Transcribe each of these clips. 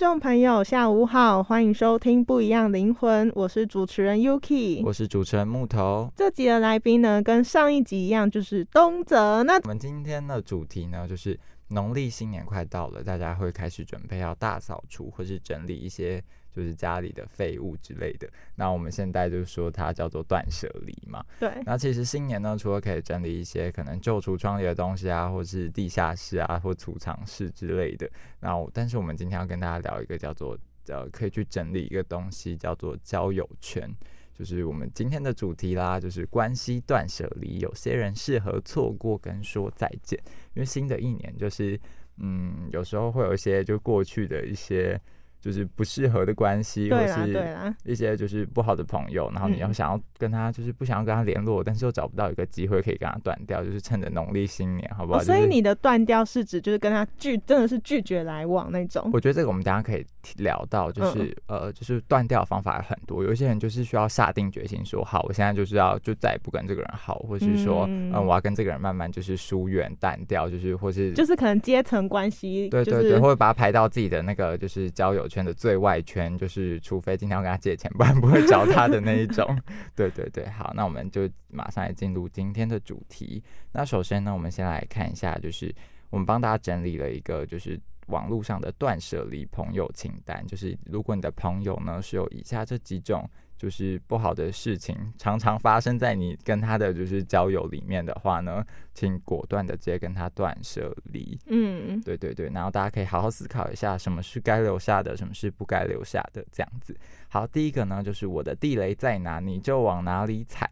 众朋友，下午好，欢迎收听《不一样灵魂》，我是主持人 Yuki。我是主持人木头。这集的来宾呢，跟上一集一样，就是东泽。那我们今天的主题呢，就是农历新年快到了，大家会开始准备要大扫除，或是整理一些就是家里的废物之类的。那我们现在就说它叫做断舍离嘛。对，那其实新年呢，除了可以整理一些可能旧橱窗里的东西啊，或是地下室啊，或储藏室之类的。那我但是我们今天要跟大家聊一个叫做呃，可以去整理一个东西，叫做交友圈。就是我们今天的主题啦，就是关系断舍离。有些人适合错过跟说再见，因为新的一年就是，嗯，有时候会有一些就过去的一些就是不适合的关系，或是，一些就是不好的朋友，然后你要嗯想要跟他就是不想要跟他联络，但是又找不到一个机会可以跟他断掉，就是趁着农历新年，好不好？哦，所以你的断掉是指就是跟他拒，真的是拒绝来往那种。我觉得这个我们等一下可以聊到，就是、呃，就是断掉的方法有很多。有一些人就是需要下定决心说，好，我现在就是要就再也不跟这个人好，或是说，嗯、嗯我要跟这个人慢慢就是疏远淡掉，就是或是就是可能阶层关系，就是对对对，或者把他排到自己的那个就是交友圈的最外圈，就是除非今天要跟他借钱，不然不会找他的那一种。对对对，好，那我们就马上来进入今天的主题。那首先呢，我们先来看一下，就是我们帮大家整理了一个就是。网络上的断舍离朋友清单，就是如果你的朋友呢是有以下这几种就是不好的事情，常常发生在你跟他的就是交友里面的话呢，请果断的直接跟他断舍离。嗯，对对对，然后大家可以好好思考一下，什么是该留下的，什么是不该留下的，这样子。好，第一个呢，就是我的地雷在哪，你就往哪里踩。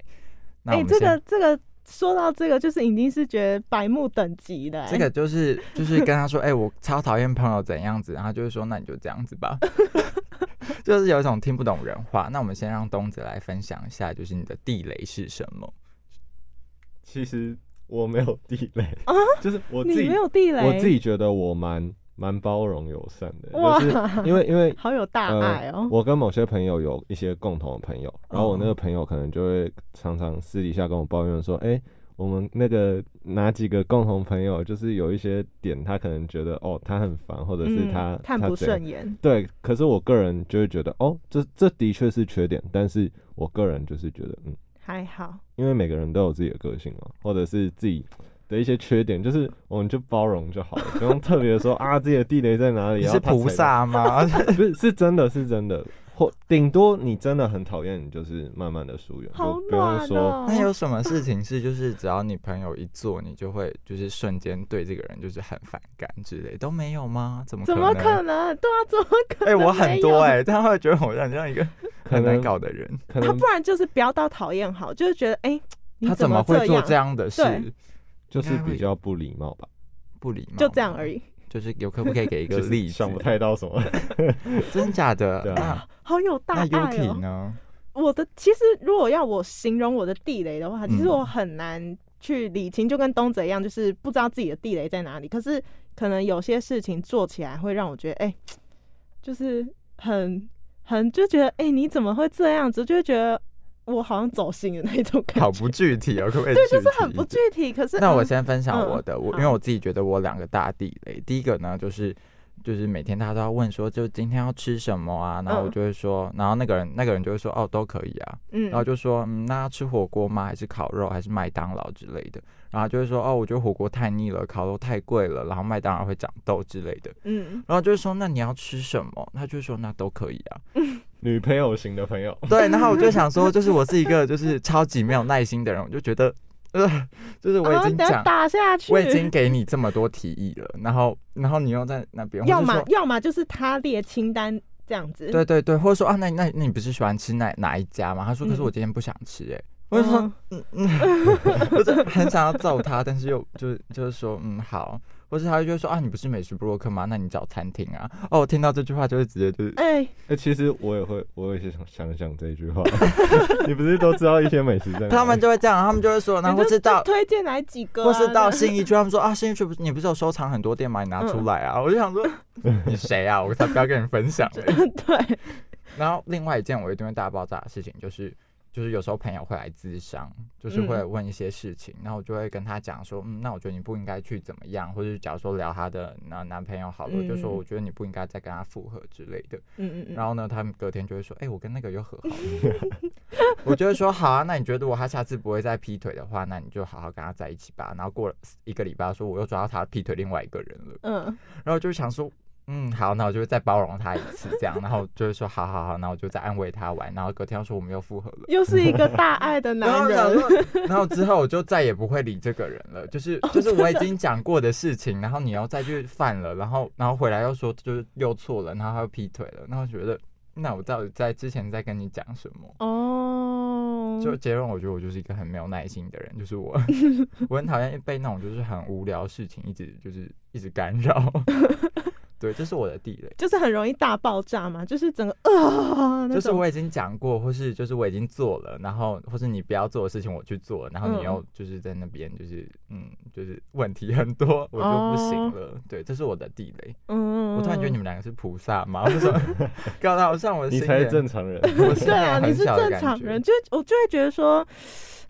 那哎、这个这个说到这个，就是已经是觉得白目等级的、哎这个就是就是跟他说，哎、我超讨厌朋友怎样子，然后就是说，那你就这样子吧，就是有一种听不懂人话。那我们先让东子来分享一下，就是你的地雷是什么？其实我没有地雷啊，就是我自己你没，有地雷，我自己觉得我蛮蛮包容友善的，哇就是因为因为好有大爱哦、呃。我跟某些朋友有一些共同的朋友，然后我那哦个朋友可能就会常常私底下跟我抱怨说，哎、我们那个哪几个共同朋友，就是有一些点，他可能觉得哦，他很烦，或者是他、嗯、看不顺眼，对，可是我个人就会觉得，哦，这这的确是缺点，但是我个人就是觉得，嗯，还好。因为每个人都有自己的个性嘛，或者是自己的一些缺点，就是我们就包容就好了，不用特别说 啊自己的地雷在哪里。你是菩萨吗？不是，是真的是真的，或顶多你真的很讨厌，你就是慢慢的疏远，好就不用暖说。哦、那有什么事情是就是只要你朋友一做，你就会就是瞬间对这个人就是很反感之类都没有吗？怎么怎么？可能？对啊，怎么可哎、能？我很多哎、但他会觉得我很像一个可很难搞的人。可能他不然就是不要到讨厌好，就是觉得哎、你他怎么会做？这样的事？对就是比较不礼貌吧，不礼貌，就这样而。已，就是有可不可以给一个 就是例子？想不太到什么。真假的？对啊好有大那爱哦、呢？我的其实如果要我形容我的地雷的话，其实嗯我很难去理清，就跟东泽一样，就是不知道自己的地雷在哪里。可是可能有些事情做起来会让我觉得，哎、就是很很就觉得，哎、你怎么会这样子？就会觉得我好像走心的那种感觉。好不具体哦，可不可以？对，就是很不具。体。可是那我嗯先分享嗯我的，我因为我自己觉得我两个大地雷，第一个呢就是。就是每天他都要问说，就今天要吃什么啊？然后我嗯就会说，然后那个人那个人就会说，哦，都可以啊。嗯然后就说，嗯，那要吃火锅吗？还是烤肉？还是麦当劳之类的？然后就会说，哦，我觉得火锅太腻了，烤肉太贵了，然后麦当劳会长痘之类的。嗯，然后就是说，那你要吃什么？他就说，那都可以啊。女朋友型的朋友，对，然后我就想说，就是我是一个就是超级没有耐心的人，我就觉得，呃，就是我已经讲，打下去。我已经给你这么多提议了，然后然后你又在那边，要么要么就是他列清单这样子。对对对，或者说啊，那那那你不是喜欢吃哪哪一家吗？他说，可是嗯我今天不想吃、欸，哎、我就说，嗯嗯嗯，我就很想要揍他，但是又就是就是说，嗯，好，或是他就会说啊，你不是美食布洛克吗？那你找餐厅啊。哦，我听到这句话就会直接就是，哎、哎、其实我也会，我也是想想想这一句话。你不是都知道一些美食在？他们就会这样，他们就会说，然后你就或是到推荐哪几个、啊？或是到这样信义区，他们说啊，新义区不是你不是有收藏很多店吗？你拿出来啊！我就想说，你谁啊？我才不要跟你分享嘞。对，然后另外一件我一定会大爆炸的事情就是。就是有时候朋友会来咨商，就是会嗯问一些事情，然后我就会跟他讲说，嗯，那我觉得你不应该去怎么样，或者是假如说聊他的男男朋友好了，我就说嗯我觉得你不应该再跟他复合之类的。嗯嗯嗯，然后呢，他们隔天就会说，哎、我跟那个又和好了。我就会说，好啊，那你觉得如果他下次不会再劈腿的话，那你就好好跟他在一起吧。然后过了一个礼拜，说我又抓到他劈腿另外一个人了，嗯，然后就想说。嗯，好，那我就会再包容他一次，这样，然后就会说好好好，那我就再安慰他玩，然后隔天又说我们又复合了，又是一个大爱的男人。说，然后之后我就再也不会理这个人了，就是就是我已经讲过的事情，然后你要再去犯了，然后然后回来又说就是又错了，然后他又劈腿了，那我觉得那我到底在之前在跟你讲什么？哦，就结论，我觉得我就是一个很没有耐心的人，就是我，我很讨厌被那种就是很无聊的事情一直就是一直干扰。对，这是我的地雷。就是很容易大爆炸嘛，就是整个啊，就是我已经讲过，或是就是我已经做了，然后或是你不要做的事情我去做，然后你嗯又就是在那边就是嗯就是问题很多，我就不行哦了。对，这是我的地雷。嗯，我突然觉得你们两个是菩萨吗？为什么搞得好像我的你才是正常人。对啊，你是正常人，就我就会觉得说，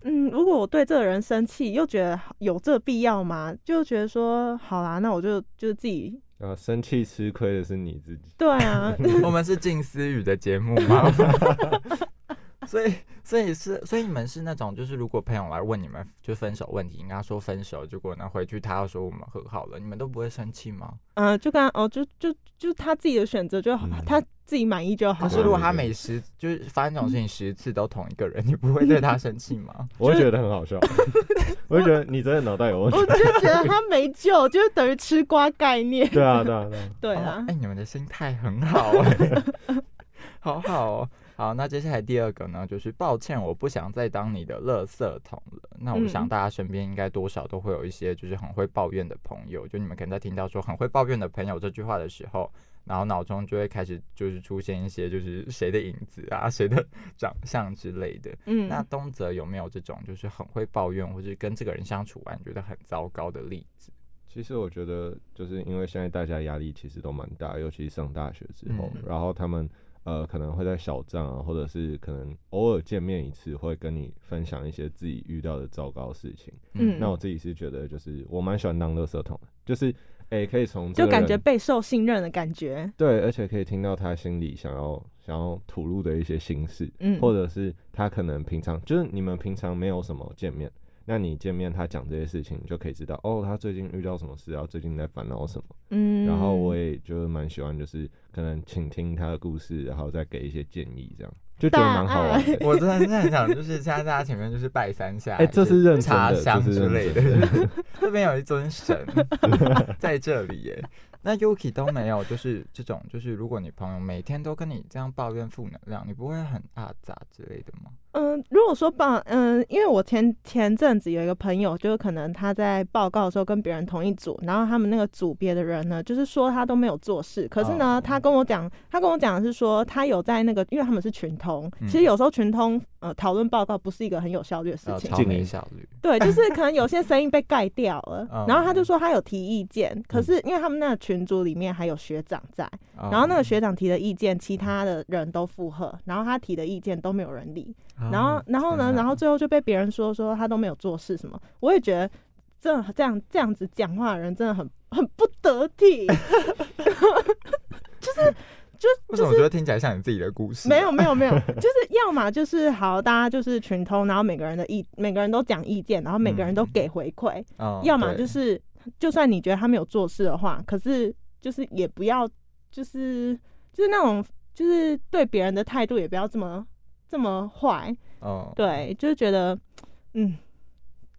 嗯，如果我对这个人生气，又觉得有这必要吗？就觉得说，好啦，那我就就自己，啊，生气吃亏的是你自己。对啊，我们是静思语的节目吗？所以，所以是，所以你们是那种，就是如果朋友来问你们就分手问题，你跟他说分手，结果呢回去他要说我们和好了，你们都不会生气吗？嗯、就跟他哦，就就就他自己的选择就好，嗯他自己满意就好可。是如果他每十就是发生这种事情十次都同一个人，你不会对他生气吗？我会觉得很好笑，我就觉得你真的脑袋有问题我。就觉得他没救，就是等于吃瓜概念。对啊，对啊，对啊。对哦啊哎、，你们的心态很好哎、好好哦。好，那接下来第二个呢，就是抱歉，我不想再当你的垃圾桶了。那我想嗯大家身边应该多少都会有一些就是很会抱怨的朋友，就你们可能在听到说很会抱怨的朋友这句话的时候，然后脑中就会开始就是出现一些就是谁的影子啊，谁的 长相之类的。嗯，那东泽有没有这种就是很会抱怨，或是跟这个人相处完觉得很糟糕的例子？其实我觉得，就是因为现在大家压力其实都蛮大，尤其是上大学之后，嗯然后他们呃可能会在小站啊，或者是可能偶尔见面一次，会跟你分享一些自己遇到的糟糕事情。嗯那我自己是觉得，就是我蛮喜欢当垃圾桶的，就是诶、可以从就感觉备受信任的感觉。对，而且可以听到他心里想要想要吐露的一些心事，嗯，或者是他可能平常就是你们平常没有什么见面，那你见面他讲这些事情，你就可以知道哦，他最近遇到什么事，然后最近在烦恼什么。嗯，然后我也就是蛮喜欢，就是可能倾听他的故事，然后再给一些建议，这样就觉得蛮好玩的。我真的是很想，就是现在大家前面就是拜三下，哎这是认真的插香之类的，这边有一尊神 在这里耶。那 Yuki 都没有，就是这种，就是如果你朋友每天都跟你这样抱怨负能量，你不会很阿杂之类的吗？嗯，如果说报，嗯，因为我前前阵子有一个朋友，就是可能他在报告的时候跟别人同一组，然后他们那个组别的人呢，就是说他都没有做事，可是呢，哦他跟我讲，他跟我讲的是说他有在那个，因为他们是群通，嗯其实有时候群通呃讨论报告不是一个很有效率的事情要超，没效率。对，就是可能有些声音被盖掉了 嗯，然后他就说他有提意见，可是因为他们那个群组里面还有学长在，然然后那个学长提的意见，其他的人都附和，然后他提的意见都没有人理，然后哦然后呢，然后最后就被别人说说他都没有做事什么，我也觉得这这样这样子讲话的人真的很很不得体 就是就为什么我觉得听起来像你自己的故事？啊？没有，没有没有，就是要么就是好，大家就是群通，然后每个人的意每个人都讲意见，然后每个人都嗯。给回馈，嗯要么就是就算你觉得他没有做事的话，可是就是也不要就是就是那种就是对别人的态度也不要这么这么坏，哦，对，就是觉得嗯。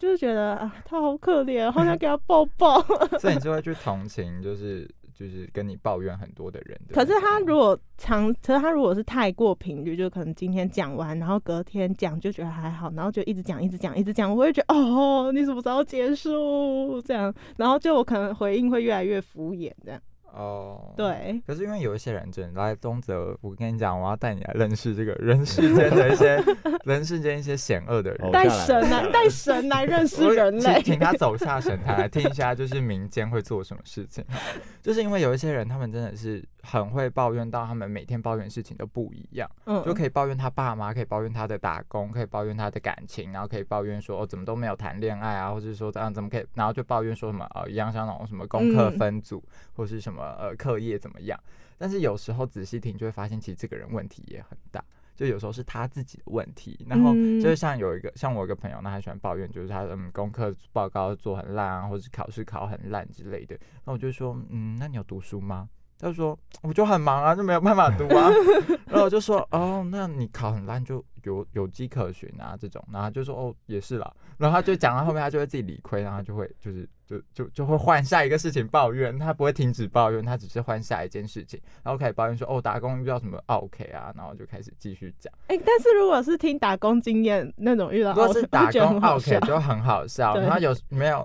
就是觉得啊，他好可怜，好想给他抱抱。所以你就会去同情，就是就是跟你抱怨很多的人。可是他如果长，可是他如果是太过频率，就可能今天讲完，然后隔天讲就觉得还好，然后就一直讲，一直讲，一直讲，我会觉得哦，你什么时候结束？这样，然后就我可能回应会越来越敷衍，这样。哦，。对，可是因为有一些人真的来东泽，我跟你讲，我要带你来认识这个人世间的一些 人世间一些险恶的人。哦带神来，带神来认识人类。请请他走下神坛来听一下，就是民间会做什么事情。就是因为有一些人，他们真的是很会抱怨到他们每天抱怨事情都不一样，嗯，就可以抱怨他爸妈，可以抱怨他的打工，可以抱怨他的感情，然后可以抱怨说哦怎么都没有谈恋爱啊，或者说这样怎么可以，然后就抱怨说什么呃一样像那种什么功课嗯分组，或是什么呃课业怎么样。但是有时候仔细听就会发现，其实这个人问题也很大。就有时候是他自己的问题，然后嗯就是像有一个像我一个朋友，那他喜欢抱怨，就是他嗯功课报告做很烂啊，或者是考试考很烂之类的。那我就说，嗯，那你有读书吗？他就说我就很忙啊，就没有办法读啊。然后我就说，哦，那你考很烂就有有迹可循啊，这种。然后就说，哦，也是啦。然后他就讲到后面，他就会自己理亏，然后就会就是就就就会换下一个事情抱怨，他不会停止抱怨，他只是换下一件事情，然后开始抱怨说，哦，打工遇到什么 OK 啊，然后就开始继续讲。哎、但是如果是听打工经验那种遇到如果是 打工 OK 就很好笑，然后有没有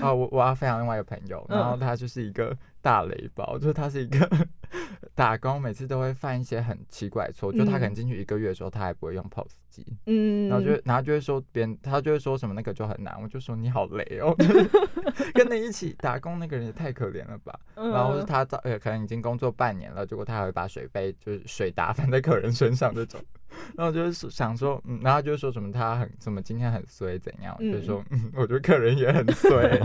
啊？我我要分享另外一个朋友，然后嗯他就是一个大雷包，就是他是一个 打工，每次都会犯一些很奇怪的错，就他可能进去一个月的时候，他还不会用 POS 机，嗯，然后就然后就会说别人，他就会说什么那个就很难，我就说你好累哦，就 是跟你一起打工那个人也太可怜了吧。嗯，然后是他早呃可能已经工作半年了，结果他还会把水杯就是水打翻在客人身上这种，然后就是想说，嗯，然后他就说什么他很什么今天很衰怎样，我就说嗯，我觉得客人也很衰。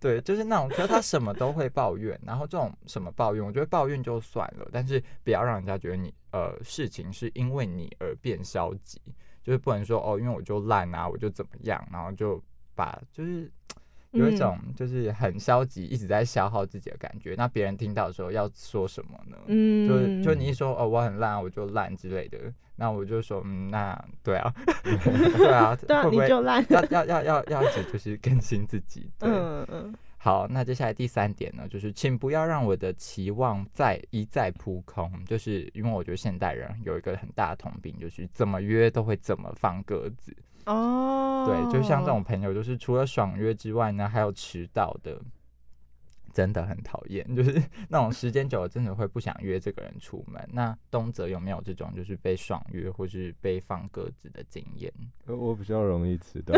对，就是那种，可是他什么都会抱怨，然后这种什么抱怨，我觉得抱怨就算了，但是不要让人家觉得你呃事情是因为你而变消极，就是不能说哦，因为我就烂啊，我就怎么样，然后就把就是有一种就是很消极，一直在消耗自己的感觉。那别人听到的时候要说什么呢？嗯，就就你一说哦我很烂，我就烂之类的，那我就说嗯那对啊，对啊，对啊，你就烂，要要要要要一直就是更新自己？对，嗯嗯好，那接下来第三点呢，就是请不要让我的期望再一再扑空。就是因为我觉得现代人有一个很大的通病，就是怎么约都会怎么放鸽子。哦，对，就像这种朋友，就是除了爽约之外呢，还有迟到的，真的很讨厌。就是那种时间久了，真的会不想约这个人出门。那东泽有没有这种就是被爽约或是被放鸽子的经验？呃我比较容易迟到，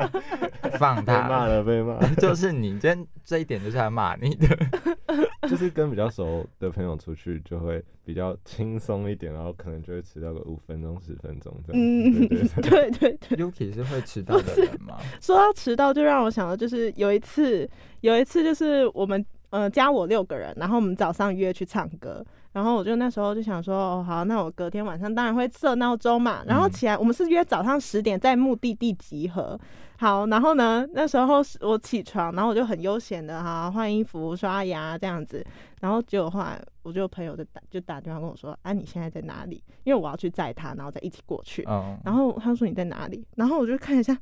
放他骂，了被骂，就是你今天这一点就是在骂你的。就是跟比较熟的朋友出去就会比较轻松一点，然后可能就会迟到个五分钟十分钟这样。嗯，对对对 对对对，Yuki 是会迟到的人吗？说到迟到，就让我想到，就是有一次，有一次就是我们呃加我六个人，然后我们早上约去唱歌，然后我就那时候就想说，哦好，那我隔天晚上当然会设闹钟嘛，然后嗯起来，我们是约早上十点在目的地集合。好，然后呢，那时候我起床，然后我就很悠闲的哈换衣服、刷牙这样子，然后结果后来我就朋友就打就打电话跟我说，啊你现在在哪里？因为我要去载他，然后再一起过去。嗯，然后他说你在哪里？然后我就看一下，哇，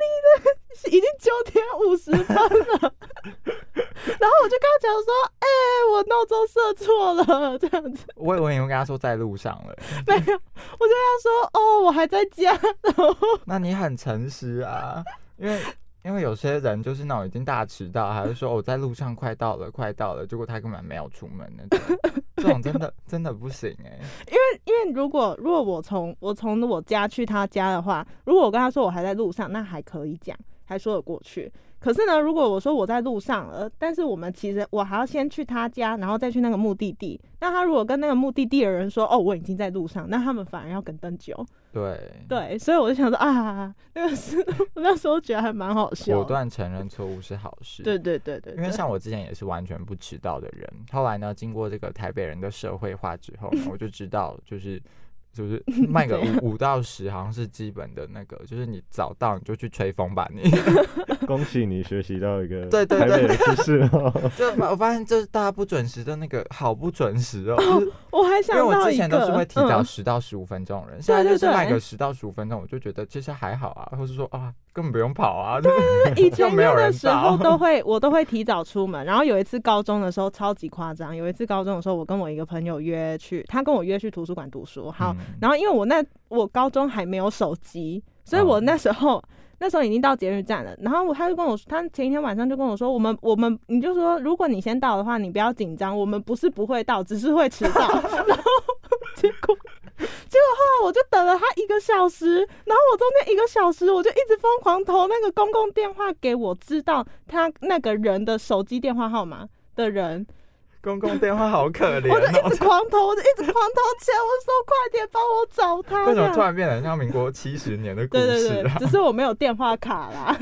你的已经九点五十分了。然后我就跟他讲说，哎、我闹钟设错了，这样子 我以为你会跟他说在路上了，没有，我就跟他说，哦，我还在家。然后 那你很诚实啊，因为。因为有些人就是那种已经大迟到，还是说我在路上快到了，快到了，结果他根本没有出门那种，这种真的 真的不行哎、因为因为如果如果我从我从我家去他家的话，如果我跟他说我还在路上，那还可以讲。还说得过去。可是呢，如果我说我在路上了，但是我们其实我还要先去他家，然后再去那个目的地。那他如果跟那个目的地的人说，哦，我已经在路上，那他们反而要等更久。对，对，所以我就想说啊，那个是我那时候觉得还蛮好笑。果断承认错误是好事。对对对对，因为像我之前也是完全不迟到的人，后来呢，经过这个台北人的社会化之后，我就知道就是。就是 卖个五五到十，好像是基本的那个，就是你早到你就去吹风吧，你。恭喜你学习到一个对对对的知识哦。就我发现，就是大家不准时的那个好不准时哦。我还想因为我之前都是会提早嗯十到十五分钟的人，现在就是对对卖个十到十五分钟，我就觉得其实还好啊，或是说啊根本不用跑啊。以前又没有人约的时候都会，我都会提早出门。然后有一次高中的时候超级夸张，有一次高中的时候，我跟我一个朋友约去，他跟我约去图书馆读书。好，嗯然后因为我那我高中还没有手机，所以我哦那时候。那时候已经到捷运站了，然后我他就跟我说，他前一天晚上就跟我说，我们我们你就说，如果你先到的话，你不要紧张，我们不是不会到，只是会迟到。然后结果结果后来我就等了他一个小时，然后我中间一个小时我就一直疯狂投那个公共电话给我知道他那个人的手机电话号码的人，公共电话好可怜我就一哦。直 狂投，我就一直狂投钱，我说快点帮我找他。为什么突然变得很像民国七十年的故对对事啊？，对只是我没有电话卡啦。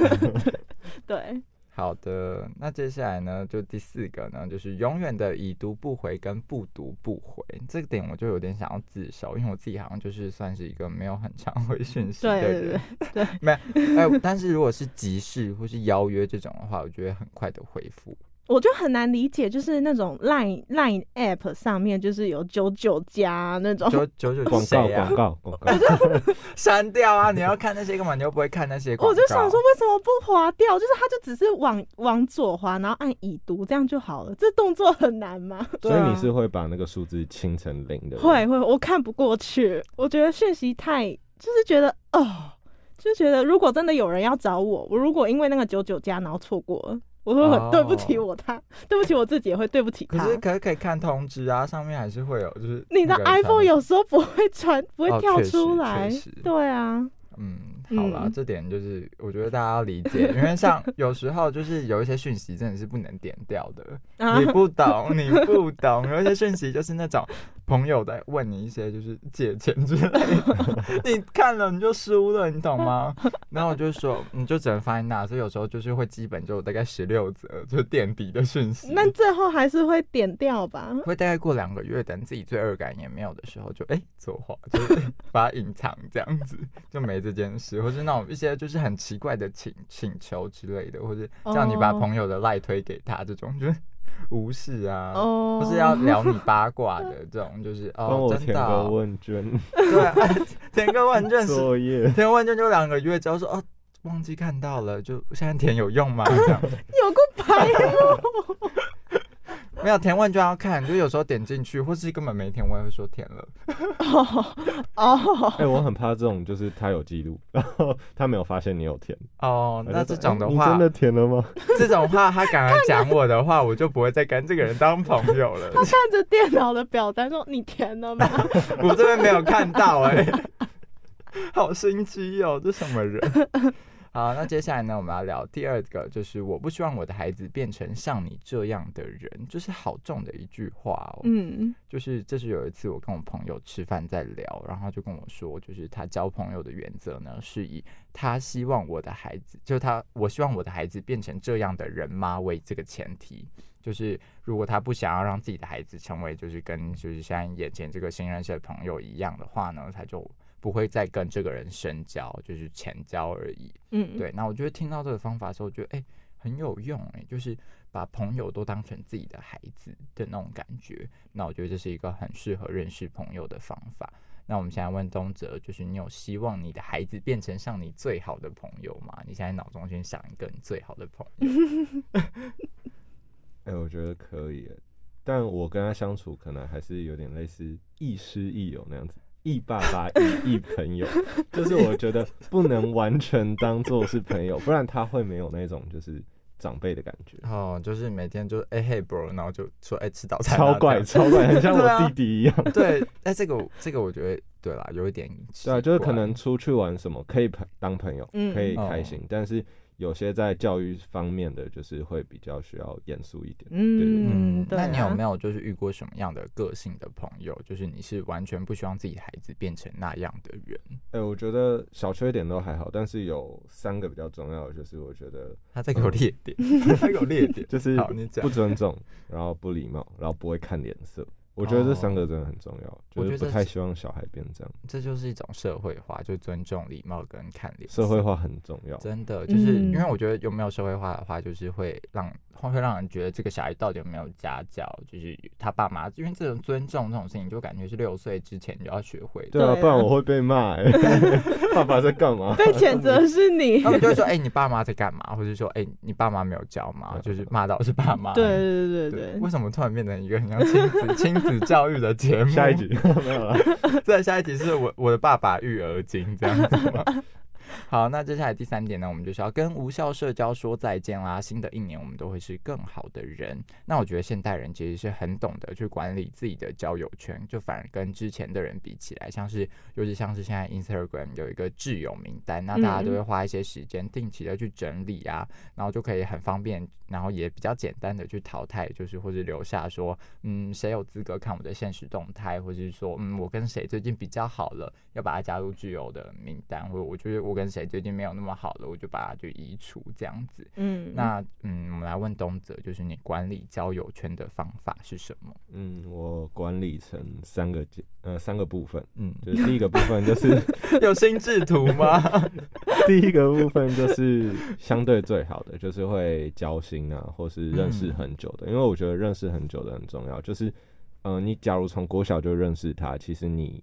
对，好的，那接下来呢，就第四个呢，就是永远的已读不回跟不读不回，这个点我就有点想要自首，因为我自己好像就是算是一个没有很常回讯息的对对人，对 没有，哎、但是如果是急事或是邀约这种的话，我觉得很快的回复。我就很难理解，就是那种 Line Line App 上面就是有九九加那种，九九九广告广？告广告，删掉啊！你要看那些干嘛？你又不会看那些 广告。我就想说，为什么不划掉？就是它就只是往往左滑，然后按已读，这样就好了。这动作很难吗？所以你是会把那个数字清成零的？会会，我看不过去。我觉得讯息太，就是觉得哦，就觉得如果真的有人要找我，我如果因为那个九九加然后错过了，我会很哦对不起我他，对不起我自己，也会对不起他。可是可是可以看通知啊，上面还是会有，就是你的 iPhone 有时候不会传，不会跳出来。对啊，嗯，好啦，嗯这点就是我觉得大家要理解，因为像有时候就是有一些讯息真的是不能点掉的，啊你不懂，你不懂，有一些讯息就是那种朋友在问你一些就是借钱之类的，你看了你就输了，你懂吗？然后我就说你就只能放在那，所以有时候就是会基本就大概十六折就是垫底的讯息。那最后还是会点掉吧？会大概过两个月，等自己罪恶感也没有的时候就，哎作画，就是把它隐藏这样子，就没这件事，或是那种一些就是很奇怪的请请求之类的，或者叫你把哦朋友的赖推给他这种，就是 无视啊，哦，或是要聊你八卦的 这种，就是哦真我填个问卷对，哎填个问卷是作业。填问卷就两个月之后说哦。忘记看到了，就现在填有用吗？这样 有个白目。没有填问卷要看，就有时候点进去，或是根本没填，我也会说填了。哦哦，哎、我很怕这种，就是他有记录，然后他没有发现你有填。哦，那这种的话，真的填了吗？这种话他敢来讲我的话，我就不会再跟这个人当朋友了。他看着电脑的表单说：“你填了吗我这边没有看到哎、好心机哦，这什么人？好，那接下来呢，我们要聊第二个，就是我不希望我的孩子变成像你这样的人，就是好重的一句话哦。？”嗯就是这是有一次我跟我朋友吃饭在聊，然后他就跟我说，就是他交朋友的原则呢，是以他希望我的孩子，就他我希望我的孩子变成这样的人吗为这个前提。就是如果他不想要让自己的孩子成为就是跟就是现在眼前这个新认识的朋友一样的话呢，他就不会再跟这个人深交，就是浅交而已。嗯，对，那我觉得听到这个方法的时候，我觉得哎、很有用哎、就是把朋友都当成自己的孩子的那种感觉。那我觉得这是一个很适合认识朋友的方法。那我们现在问东哲，就是你有希望你的孩子变成像你最好的朋友吗？你现在脑中先想一个你最好的朋友。哎、我觉得可以耶，但我跟他相处可能还是有点类似亦师亦友那样子，亦爸爸亦亦朋友，就是我觉得不能完全当做是朋友，不然他会没有那种就是长辈的感觉，哦，就是每天就哎、嘿 bro，然后就说哎、吃早餐啊，超怪超怪，很像我弟弟一样。对，哎、这个这个我觉得对啦，有一点对啊，就是可能出去玩什么可以朋当朋友，嗯。可以开心，但是有些在教育方面的，就是会比较需要严肃一点。嗯，对、啊。那你有没有就是遇过什么样的个性的朋友？就是你是完全不希望自己孩子变成那样的人？哎、我觉得小缺点都还好，但是有三个比较重要的，就是我觉得他在给我列点，他给我列点，就是 好，你讲不。尊重，然后不礼貌，然后不会看脸色。我觉得这三个真的很重要，就是不太我觉得是希望小孩变这样。这就是一种社会化，就尊重、礼貌跟看脸。社会化很重要。真的就是嗯因为我觉得有没有社会化的话，就是会让会让人觉得这个小孩到底有没有家教，就是他爸妈，因为这种尊重这种事情，就感觉是六岁之前就要学会的。对啊，不然我会被骂、欸。爸爸在干嘛？被谴责是你。他们就会说：“哎、你爸妈在干嘛？”或者说：“哎、你爸妈没有教吗？”就是骂到是爸妈。对对对对对为，什么突然变成一个很像亲子 亲子教育的节目？下一集没有了。再下一集是我我的爸爸育儿经这样子吗？好，那接下来第三点呢，我们就是要跟无效社交说再见啦。新的一年，我们都会是更好的人。那我觉得现代人其实是很懂得去管理自己的交友圈，就反而跟之前的人比起来，像是尤其像是现在 Instagram 有一个挚友名单，那大家都会花一些时间定期的去整理啊，然后就可以很方便，然后也比较简单的去淘汰，就是或者留下说，嗯，谁有资格看我的现实动态，或者是说，嗯，我跟谁最近比较好了，要把它加入挚友的名单，或者我觉得我跟谁最近没有那么好了，我就把它就移除这样子。嗯，那嗯，我们来问东泽，就是你管理交友圈的方法是什么？嗯，我管理成三个阶呃三个部分，嗯，就是第一个部分就是 有心智图吗？第一个部分就是相对最好的，就是会交心啊，或是认识很久的，因为我觉得认识很久的很重要。就是，呃，你假如从国小就认识他，其实你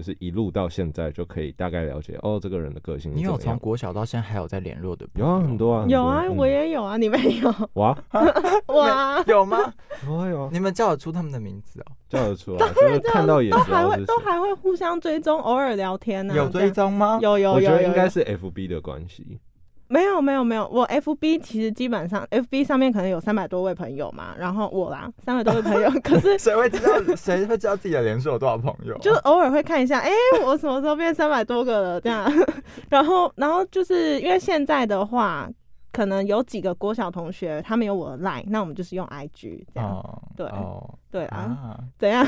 就是一路到现在就可以大概了解哦，这个人的个性你有怎么样。从国小到现在还有在联络的？有啊，很。多啊，有啊，嗯我也有啊，你们有哇，哇？有吗？有啊有啊，你们叫得出他们的名字哦？叫得出啊，就是看到也都还会都。还会互相追踪，偶尔聊天呢、有追踪吗？有？有有我觉得应该是 FB 的关系，没有没有没有，我 FB 其实基本上 FB 上面可能有三百多位朋友嘛，然后我啦三百多位朋友，可是谁会知道？谁会知道自己的脸书有多少朋友啊？就偶尔会看一下，哎、我什么时候变三百多个了这样，然后然后就是因为现在的话，可能有几个国小同学他们有我的 line，那我们就是用 IG 这样，哦，对哦 对啊，啊，怎样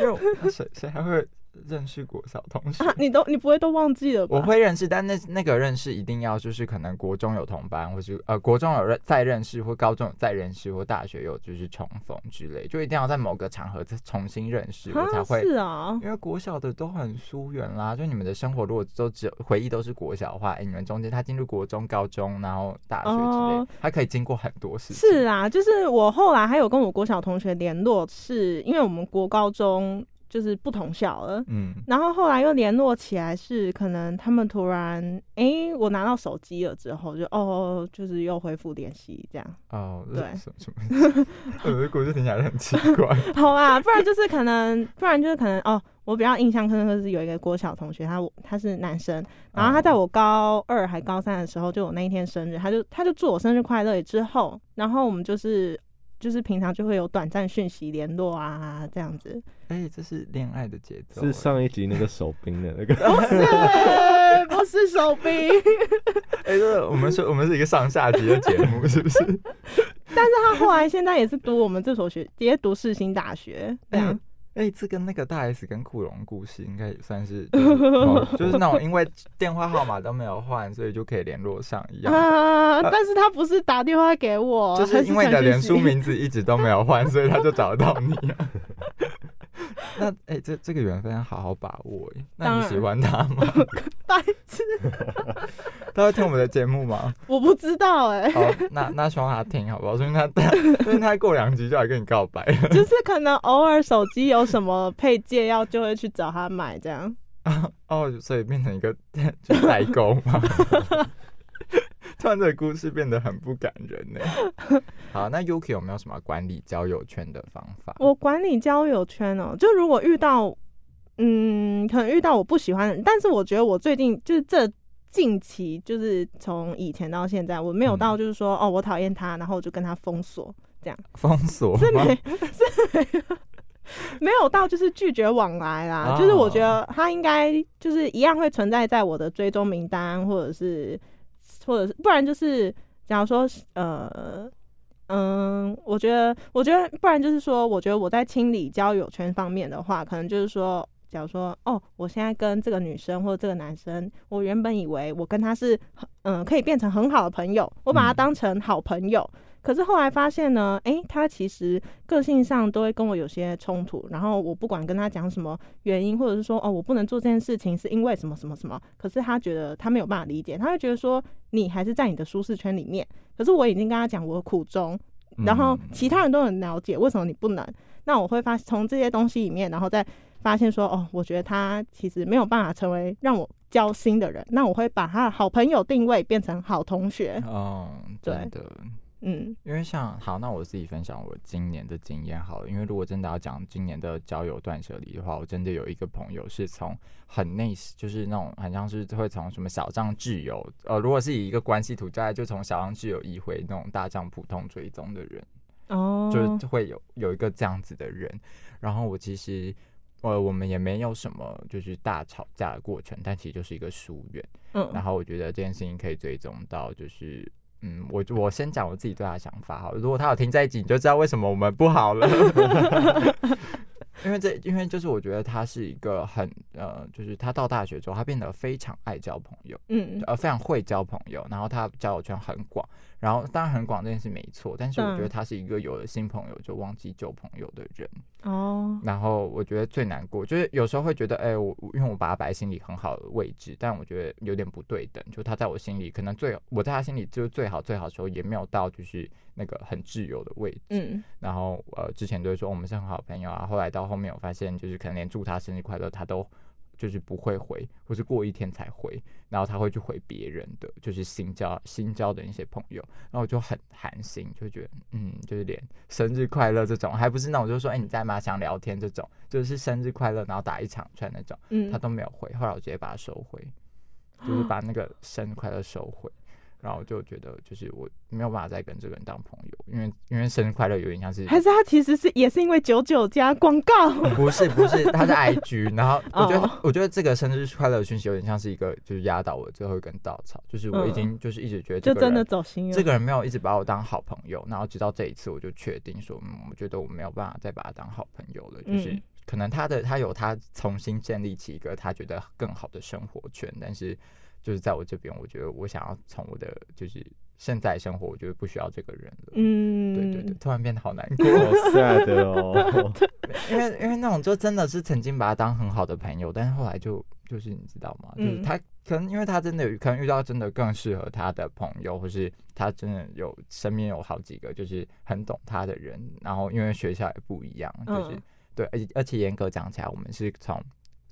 因为谁谁还会认识国小同学？啊？你都你不会都忘记了吧？我会认识，但那那个认识一定要就是可能国中有同班，或是呃国中有认再认识，或高中有再认识，或大学有就是重逢之类，就一定要在某个场合再重新认识，我才啊会。是啊，因为国小的都很疏远啦，就你们的生活如果都只有回忆都是国小的话，哎、你们中间他进入国中、高中，然后大学之类，哦他可以经过很多事情。是啊，就是我后来还有跟我国小同学联络，是因为我们国高中就是不同校了。嗯，然后后来又联络起来，是可能他们突然，哎、我拿到手机了之后就，哦，就是又恢复联系这样。哦，对什什么？我的故事听起来很奇怪。好啊，不然就是可能，不然就是可能哦，我比较印象深刻是有一个国小同学，他他是男生，然后他在我高二还高三的时候，就我那一天生日，他就他就祝我生日快乐之后，然后我们就是就是平常就会有短暂讯息联络啊，这样子。哎、这是恋爱的节奏。是上一集那个手兵的那个。不是，不是手冰，哎、这我们是，我们是一个上下集的节目，是不是？但是他后来现在也是读我们这所学，也读世新大学。哎、这跟那个大 S 跟库龙故事应该也算是、就是哦就是那种因为电话号码都没有换，所以就可以联络上一样。啊！但是他不是打电话给我，就是因为你的脸书名。字一直都没有换，所以他就找到你、啊。那哎、这这个缘分要好好把握哎。那你喜欢他吗？白痴，他会听我们的节目吗？我不知道哎、好，那那希望他听好不好？所以他说明他过两集就来跟你告白了。就是可能偶尔手机有什么配件要，就会去找他买这样。哦，所以变成一个就代沟嘛。突然这个故事变得很不感人呢。好，那 Yuki 有没有什么管理交友圈的方法？我管理交友圈哦，就如果遇到，嗯，可能遇到我不喜欢的人，但是我觉得我最近就是这近期，就是从以前到现在，我没有到就是说、哦，我讨厌他，然后我就跟他封锁这样，封锁？是没是没有没有到就是拒绝往来啦，哦就是我觉得他应该就是一样会存在在我的追踪名单或者是或者是不然就是假如说呃。嗯，我觉得，我觉得，不然就是说，我觉得我在清理交友圈方面的话，可能就是说，假如说，哦，我现在跟这个女生或者这个男生，我原本以为我跟他是很，嗯，可以变成很好的朋友，我把他当成好朋友，可是后来发现呢，诶，他其实个性上都会跟我有些冲突，然后我不管跟他讲什么原因，或者是说，哦，我不能做这件事情是因为什么什么什么，可是他觉得他没有办法理解，他会觉得说，你还是在你的舒适圈里面。可是我已经跟他讲我的苦衷，然后其他人都很了解，为什么你不能？那我会发从这些东西里面，然后再发现说，哦，我觉得他其实没有办法成为让我交心的人。那我会把他的好朋友定位变成好同学。哦，对的。嗯，因为像好，那我自己分享我今年的经验好了。因为如果真的要讲今年的交友断舍离的话，我真的有一个朋友是从很内，就是那种很像是会从什么小账挚友，呃，如果是以一个关系图大概，就从小账挚友移回那种大账普通追踪的人，哦，就是会有有一个这样子的人。然后我其实，呃，我们也没有什么就是大吵架的过程，但其实就是一个疏远。嗯，然后我觉得这件事情可以追踪到就是。嗯，我我先讲我自己对他的想法哈，如果他有听在一起，你就知道为什么我们不好了。因为就是我觉得他是一个很呃，就是他到大学之后，他变得非常爱交朋友，嗯，呃，非常会交朋友，然后他交友圈很广，然后当然很广这件事没错，但是我觉得他是一个有了新朋友就忘记旧朋友的人，哦，然后我觉得最难过就是有时候会觉得，哎，我因为我把他摆在心里很好的位置，但我觉得有点不对等，就他在我心里可能最我在他心里就是最好最好的时候，也没有到就是那个很自由的位置，嗯，然后呃之前都会说我们是很好朋友啊，后来到后面我发现就是。可能连祝他生日快乐，他都就是不会回，或是过一天才回，然后他会去回别人的，就是新交新交的一些朋友，然后我就很寒心，就觉得嗯，就是连生日快乐这种，还不是那种就是说，哎，你在吗？想聊天这种，就是生日快乐，然后打一场串那种，嗯，他都没有回，后来我直接把他收回，就是把那个生日快乐收回。然后我就觉得，就是我没有办法再跟这个人当朋友，因为因为生日快乐有点像是，还是他其实是也是因为九九加广告，不是不是，他是 IG，然后我觉得我觉得这个生日快乐讯息有点像是一个就是压倒我最后一根稻草，就是我已经就是一直觉得就真的走心了，这个人没有一直把我当好朋友，然后直到这一次我就确定说，嗯，我觉得我没有办法再把他当好朋友了，就是可能他的他有他重新建立起一个他觉得更好的生活圈，但是就是在我这边，我觉得我想要从我的就是。现在生活，我觉得不需要这个人了。嗯，对对对，突然变得好难过，好 sad 哦。因为因为那种就真的是曾经把他当很好的朋友，但是后来就就是你知道吗？就是他可能因为他真的可能遇到真的更适合他的朋友，或是他真的有身边有好几个就是很懂他的人，然后因为学校也不一样，就是对，而且而且严格讲起来，我们是从。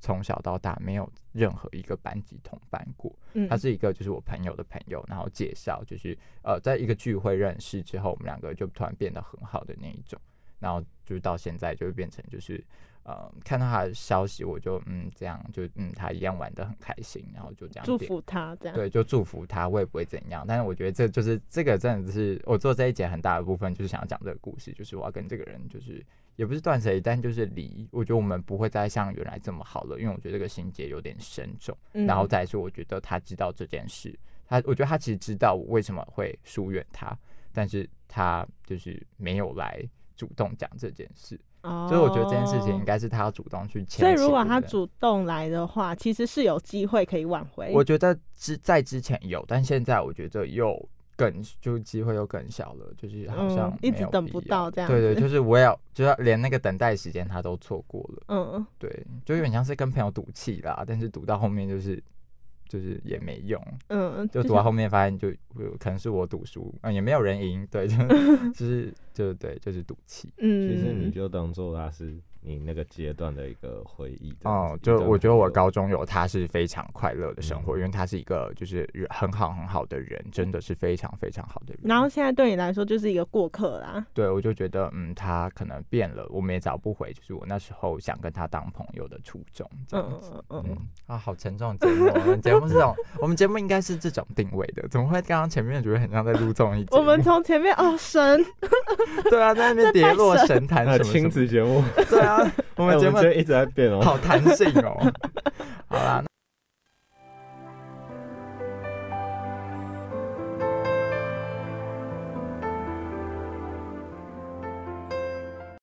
从小到大没有任何一个班级同班过，他是一个就是我朋友的朋友，然后介绍就是呃在一个聚会认识之后，我们两个就突然变得很好的那一种，然后就是到现在就会变成就是呃看到他的消息我就嗯这样就嗯他一样玩的很开心，然后就这样祝福他这样。对就祝福他我也不会怎样，但是我觉得这就是这个真的是我做这一节很大的部分就是想要讲这个故事，就是我要跟这个人就是。也不是断舍离，但就是离。我觉得我们不会再像原来这么好了，因为我觉得这个心结有点深重。然后再说，我觉得他知道这件事，他我觉得他其实知道我为什么会疏远他，但是他就是没有来主动讲这件事。哦，所以我觉得这件事情应该是他要主动去牵。所以如果他主动来的话，其实是有机会可以挽回。我觉得之在之前有，但现在我觉得又。更就机会又更小了，就是好像一直等不到这样。对对，就是我要，就是连那个等待时间他都错过了。嗯，对，就有点像是跟朋友赌气啦，但是赌到后面就是就是也没用。嗯，就赌到后面发现就可能是我赌输，嗯，也没有人赢。对，就 就是就对，就是赌气。嗯，其实你就当做他是。你那个阶段的一个回忆哦，就我觉得我高中有他是非常快乐的生活，因为他是一个就是很好很好的人，真的是非常非常好的人。然后现在对你来说就是一个过客啦。对，我就觉得嗯，他可能变了，我们也找不回，就是我那时候想跟他当朋友的初衷。嗯嗯嗯啊，好沉重的节目，我们节目是这种，我们节目应该是这种定位的，怎么会刚刚前面觉得很像在录综艺？我们从前面哦神，对啊，在那边跌落神坛什么亲子节目，对啊。我们节目一直在变哦，好弹性哦。好啦。